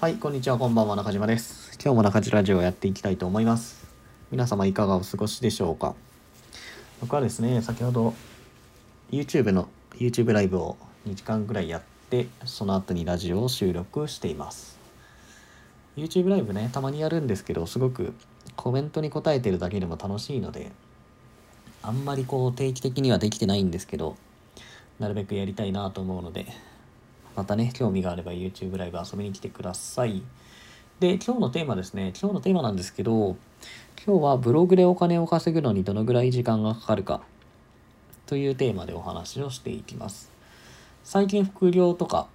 はい、こんにちは、こんばんは、中島です。今日も中島ラジオをやっていきたいと思います。皆様いかがお過ごしでしょうか僕はですね、先ほど YouTube の YouTube ライブを2時間ぐらいやって、その後にラジオを収録しています。YouTube ライブね、たまにやるんですけど、すごくコメントに答えてるだけでも楽しいので、あんまりこう定期的にはできてないんですけど、なるべくやりたいなと思うので、またね、興味があれば YouTube ライブ遊びに来てください。で、今日のテーマですね。今日のテーマなんですけど、今日はブログでお金を稼ぐのにどのぐらい時間がかかるかというテーマでお話をしていきます。最近副業とか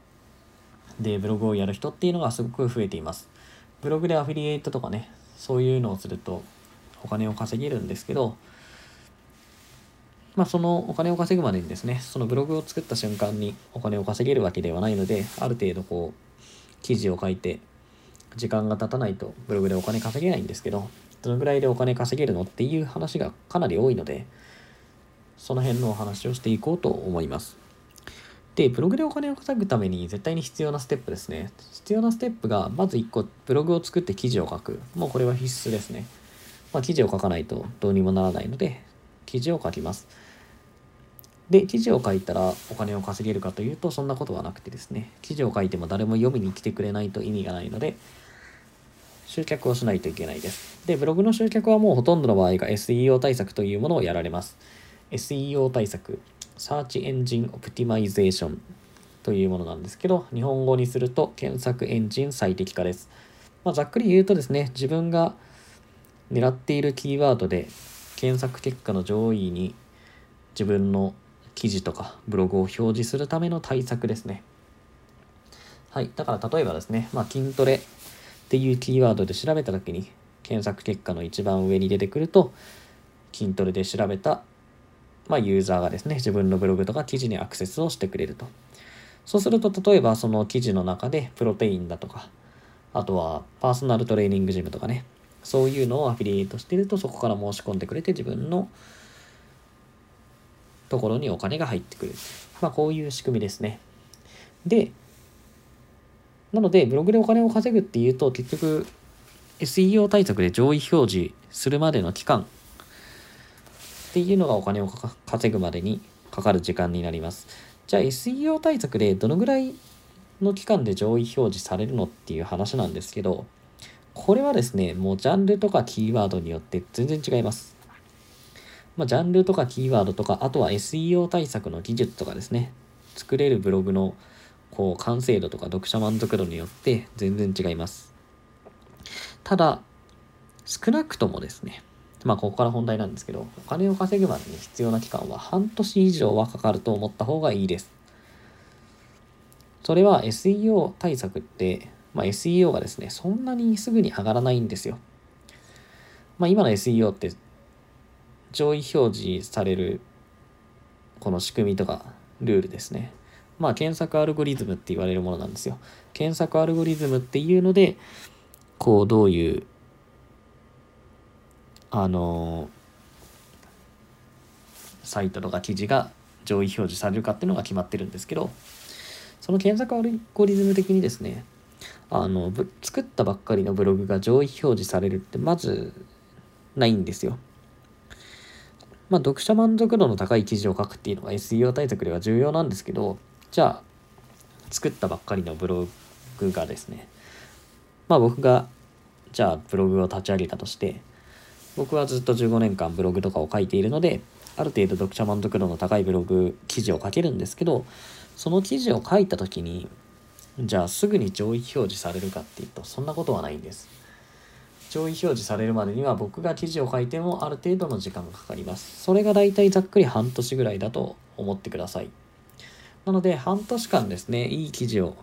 でブログをやる人っていうのがすごく増えています。ブログでアフィリエイトとかね、そういうのをするとお金を稼げるんですけど、まあ、そのお金を稼ぐまでにですね、そのブログを作った瞬間にお金を稼げるわけではないので、ある程度こう、記事を書いて、時間が経たないとブログでお金稼げないんですけど、どのぐらいでお金稼げるのっていう話がかなり多いので、その辺のお話をしていこうと思います。で、ブログでお金を稼ぐために絶対に必要なステップですね。必要なステップが、まず1個、ブログを作って記事を書く。もうこれは必須ですね。まあ、記事を書かないとどうにもならないので、記事を書きます。で、記事を書いたらお金を稼げるかというと、そんなことはなくてですね、記事を書いても誰も読みに来てくれないと意味がないので、集客をしないといけないです。で、ブログの集客はもうほとんどの場合が SEO 対策というものをやられます。SEO 対策、Search Engine Optimization というものなんですけど、日本語にすると検索エンジン最適化です。まあ、ざっくり言うとですね、自分が狙っているキーワードで検索結果の上位に自分の記事とかブログを表示するための対策ですね。はい。だから例えばですね、まあ、筋トレっていうキーワードで調べた時に検索結果の一番上に出てくると筋トレで調べた、まあ、ユーザーがですね、自分のブログとか記事にアクセスをしてくれると。そうすると例えばその記事の中でプロテインだとか、あとはパーソナルトレーニングジムとかね、そういうのをアフィリエイトしてるとそこから申し込んでくれて自分のところにお金が入ってくる。まあこういう仕組みですね。で、なのでブログでお金を稼ぐっていうと結局 SEO 対策で上位表示するまでの期間っていうのがお金を稼ぐまでにかかる時間になります。じゃあ SEO 対策でどのぐらいの期間で上位表示されるのっていう話なんですけど、これはですね、もうジャンルとかキーワードによって全然違います。まあ、ジャンルとかキーワードとか、あとは SEO 対策の技術とかですね、作れるブログのこう完成度とか読者満足度によって全然違います。ただ、少なくともですね、まあここから本題なんですけど、お金を稼ぐまでに必要な期間は半年以上はかかると思った方がいいです。それは SEO 対策って、まあ、SEO がですね、そんなにすぐに上がらないんですよ。まあ今の SEO って上位表示されるこの仕組みとかルールですね。まあ検索アルゴリズムって言われるものなんですよ。検索アルゴリズムっていうので、こうどういう、あのサイトとか記事が上位表示されるかっていうのが決まってるんですけど、その検索アルゴリズム的にですね、あの、作ったばっかりのブログが上位表示されるってまずないんですよ。まあ、読者満足度の高い記事を書くっていうのが SEO 対策では重要なんですけど、じゃあ、作ったばっかりのブログがですね、まあ僕が、じゃあブログを立ち上げたとして、僕はずっと15年間ブログとかを書いているので、ある程度読者満足度の高いブログ記事を書けるんですけど、その記事を書いた時に、じゃあすぐに上位表示されるかっていうと、そんなことはないんです。上位表示されるまでには僕が記事を書いてもある程度の時間がかかります。それがだいたいざっくり半年ぐらいだと思ってください。なので半年間ですね、いい記事を、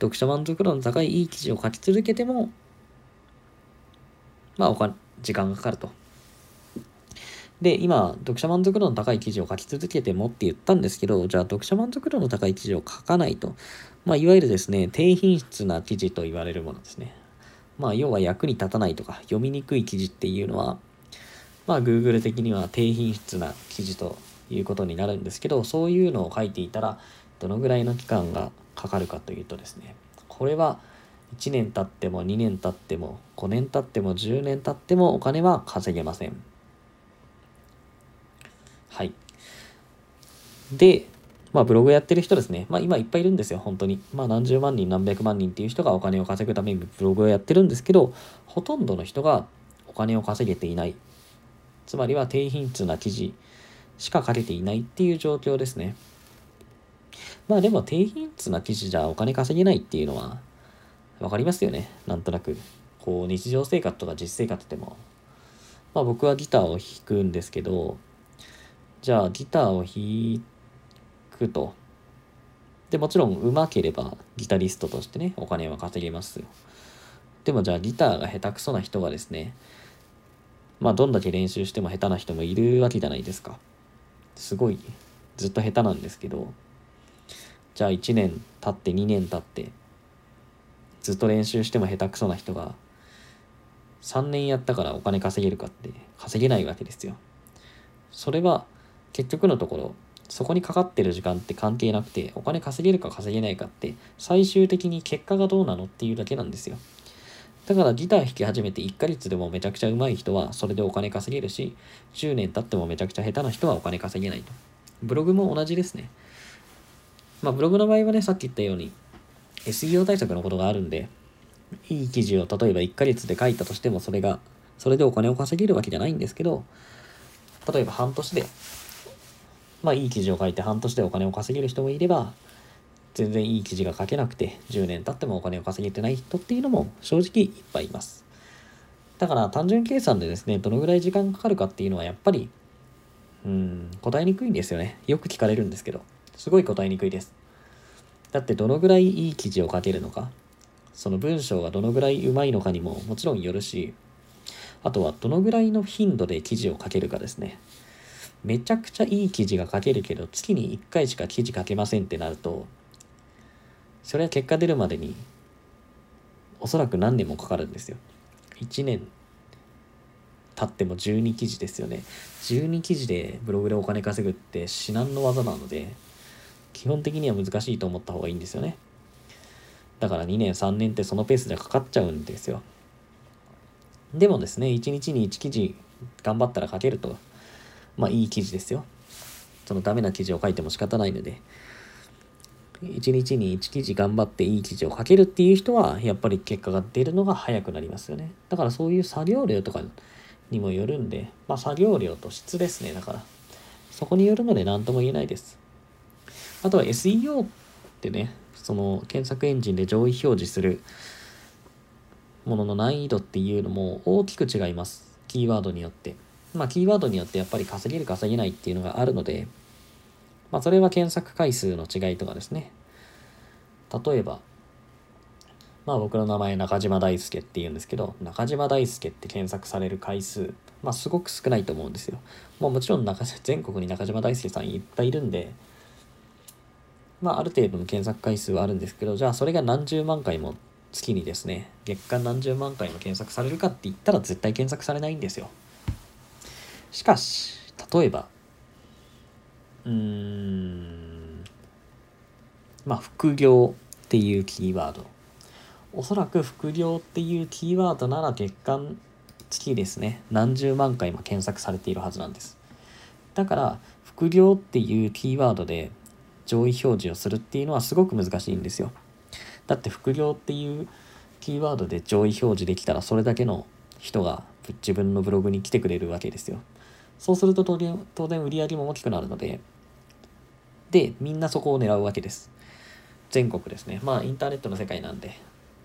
読者満足度の高いいい記事を書き続けても、まあお金、時間がかかると。で、今、読者満足度の高い記事を書き続けてもって言ったんですけど、じゃあ読者満足度の高い記事を書かないと、まあいわゆるですね、低品質な記事と言われるものですね。まあ要は役に立たないとか読みにくい記事っていうのは、まあ Google 的には低品質な記事ということになるんですけど、そういうのを書いていたら、どのぐらいの期間がかかるかというとですね、これは1年経っても2年経っても5年経っても10年経ってもお金は稼げません。はい。で、まあブログやってる人ですね。まあ今いっぱいいるんですよ、本当に。まあ何十万人何百万人っていう人がお金を稼ぐためにブログをやってるんですけど、ほとんどの人がお金を稼げていない。つまりは低品質な記事しか書けていないっていう状況ですね。まあでも低品質な記事じゃお金稼げないっていうのはわかりますよね。なんとなく。こう日常生活とか実生活でも。まあ僕はギターを弾くんですけど、じゃあギターを弾いくと。で、もちろん上手ければギタリストとしてね、お金は稼げますよ。でもじゃあギターが下手くそな人がですね、まあどんだけ練習しても下手な人もいるわけじゃないですか。すごいずっと下手なんですけど、じゃあ1年経って2年経って、ずっと練習しても下手くそな人が、3年やったからお金稼げるかって稼げないわけですよ。それは結局のところそこにかかってる時間って関係なくてお金稼げるか稼げないかって最終的に結果がどうなのっていうだけなんですよ。だからギター弾き始めて1ヶ月でもめちゃくちゃ上手い人はそれでお金稼げるし10年経ってもめちゃくちゃ下手な人はお金稼げないと。ブログも同じですね。まあブログの場合はねさっき言ったように SEO 対策のことがあるんでいい記事を例えば1ヶ月で書いたとしてもそれがそれでお金を稼げるわけじゃないんですけど例えば半年で、まあいい記事を書いて半年でお金を稼げる人もいれば、全然いい記事が書けなくて10年経ってもお金を稼げてない人っていうのも正直いっぱいいます。だから単純計算でですね、どのぐらい時間かかるかっていうのはやっぱり、うん、答えにくいんですよね。よく聞かれるんですけど、すごい答えにくいです。だってどのぐらいいい記事を書けるのか、その文章がどのぐらいうまいのかにももちろんよるし、あとはどのぐらいの頻度で記事を書けるかですね。めちゃくちゃいい記事が書けるけど、月に1回しか記事書けませんってなると、それは結果出るまでに、おそらく何年もかかるんですよ。1年経っても12記事ですよね。12記事でブログでお金稼ぐって至難の技なので、基本的には難しいと思った方がいいんですよね。だから2年3年ってそのペースでかかっちゃうんですよ。でもですね、1日に1記事頑張ったら書けると、まあいい記事ですよ。そのダメな記事を書いても仕方ないので、1日に1記事頑張っていい記事を書けるっていう人は、やっぱり結果が出るのが早くなりますよね。だからそういう作業量とかにもよるんで、まあ作業量と質ですね、だから。そこによるので何とも言えないです。あとは SEO ってね、その検索エンジンで上位表示するものの難易度っていうのも大きく違います。キーワードによって。まあ、キーワードによってやっぱり稼げる稼げないっていうのがあるので、まあ、それは検索回数の違いとかですね。例えば、まあ僕の名前中島大輔って言うんですけど、中島大輔って検索される回数、まあすごく少ないと思うんですよ。もうもちろん中全国に中島大輔さんいっぱいいるんで、まあある程度の検索回数はあるんですけど、じゃあそれが何十万回も月にですね、月間何十万回も検索されるかって言ったら絶対検索されないんですよ。しかし、例えば、うーん、まあ、副業っていうキーワード。おそらく副業っていうキーワードなら月間月ですね、何十万回も検索されているはずなんです。だから、副業っていうキーワードで上位表示をするっていうのはすごく難しいんですよ。だって副業っていうキーワードで上位表示できたらそれだけの人が自分のブログに来てくれるわけですよ。そうすると当然当然売り上げも大きくなるので、で、みんなそこを狙うわけです。全国ですね。まあインターネットの世界なんで、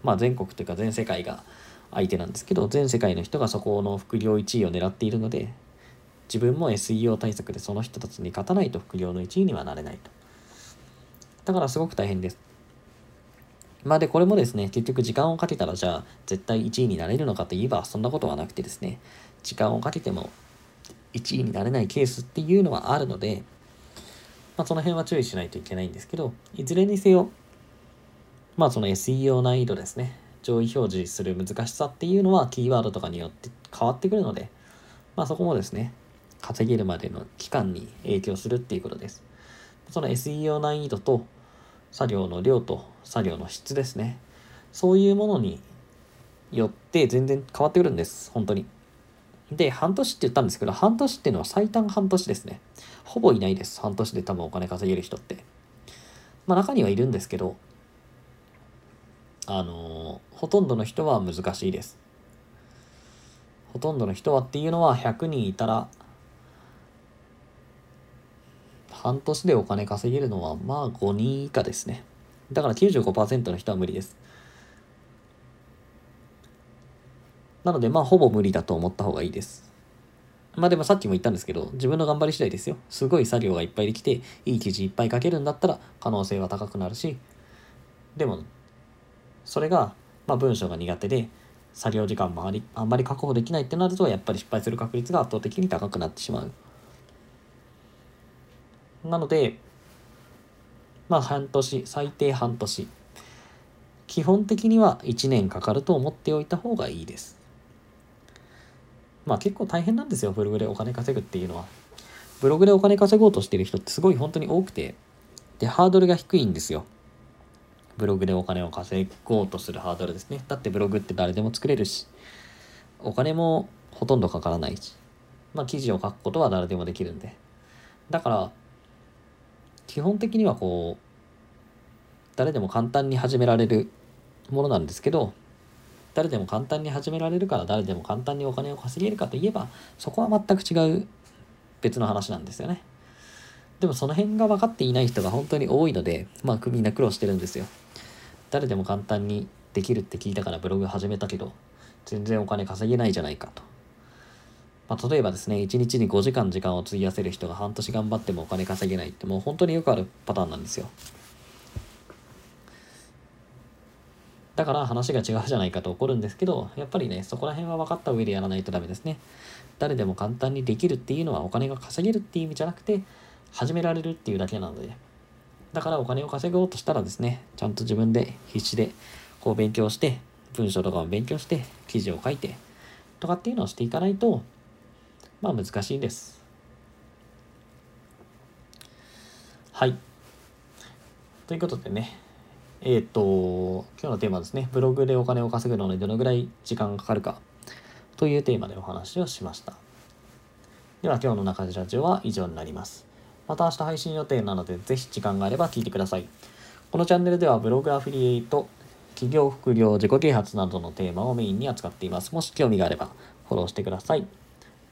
まあ全国というか全世界が相手なんですけど、全世界の人がそこの副業1位を狙っているので、自分も SEO 対策でその人たちに勝たないと副業の1位にはなれないと。だからすごく大変です。まあで、これもですね、結局時間をかけたらじゃあ絶対1位になれるのかといえばそんなことはなくてですね、時間をかけても1位になれないケースっていうのはあるので、まあその辺は注意しないといけないんですけど、いずれにせよ、まあその SEO 難易度ですね、上位表示する難しさっていうのはキーワードとかによって変わってくるので、まあそこもですね、稼げるまでの期間に影響するっていうことです。その SEO 難易度と作業の量と作業の質ですね。そういうものによって全然変わってくるんです、本当に。で、半年って言ったんですけど、半年っていうのは最短半年ですね。ほぼいないです、半年で多分お金稼げる人って。まあ中にはいるんですけど、あのー、ほとんどの人は難しいです。ほとんどの人はっていうのは100人いたら、半年でお金稼げるのはまあ5人以下ですね。だから95%の人は無理です。なので、まあ、ほぼ無理だと思った方がいいです。まあでもさっきも言ったんですけど、自分の頑張り次第ですよ。すごい作業がいっぱいできて、いい記事いっぱい書けるんだったら可能性は高くなるし、でも、それが、まあ文章が苦手で、作業時間もありあんまり確保できないってなると、やっぱり失敗する確率が圧倒的に高くなってしまう。なので、まあ半年、最低半年。基本的には1年かかると思っておいた方がいいです。まあ結構大変なんですよ、ブログでお金稼ぐっていうのは。ブログでお金稼ごうとしてる人ってすごい本当に多くて、で、ハードルが低いんですよ。ブログでお金を稼ごうとするハードルですね。だってブログって誰でも作れるし、お金もほとんどかからないし、まあ記事を書くことは誰でもできるんで。だから、基本的にはこう、誰でも簡単に始められるものなんですけど、誰でも簡単に始められるから誰でも簡単にお金を稼げるかといえばそこは全く違う別の話なんですよね。でもその辺が分かっていない人が本当に多いのでまあみんな苦労してるんですよ。誰でも簡単にできるって聞いたからブログ始めたけど全然お金稼げないじゃないかと。まあ、例えばですね、1日に5時間時間を費やせる人が半年頑張ってもお金稼げないってもう本当によくあるパターンなんですよ。だから話が違うじゃないかと怒るんですけど、やっぱりね、そこら辺は分かった上でやらないとダメですね。誰でも簡単にできるっていうのはお金が稼げるっていう意味じゃなくて、始められるっていうだけなので。だからお金を稼ごうとしたらですね、ちゃんと自分で必死でこう勉強して、文章とかも勉強して、記事を書いて、とかっていうのをしていかないと、まあ難しいんです。はい。ということでね、えっ、ー、と、今日のテーマですね。ブログでお金を稼ぐのにどのぐらい時間がかかるかというテーマでお話をしました。では今日の中地ラジオは以上になります。また明日配信予定なのでぜひ時間があれば聞いてください。このチャンネルではブログアフィリエイト、企業副業、自己啓発などのテーマをメインに扱っています。もし興味があればフォローしてください。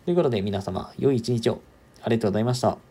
ということで皆様、良い一日をありがとうございました。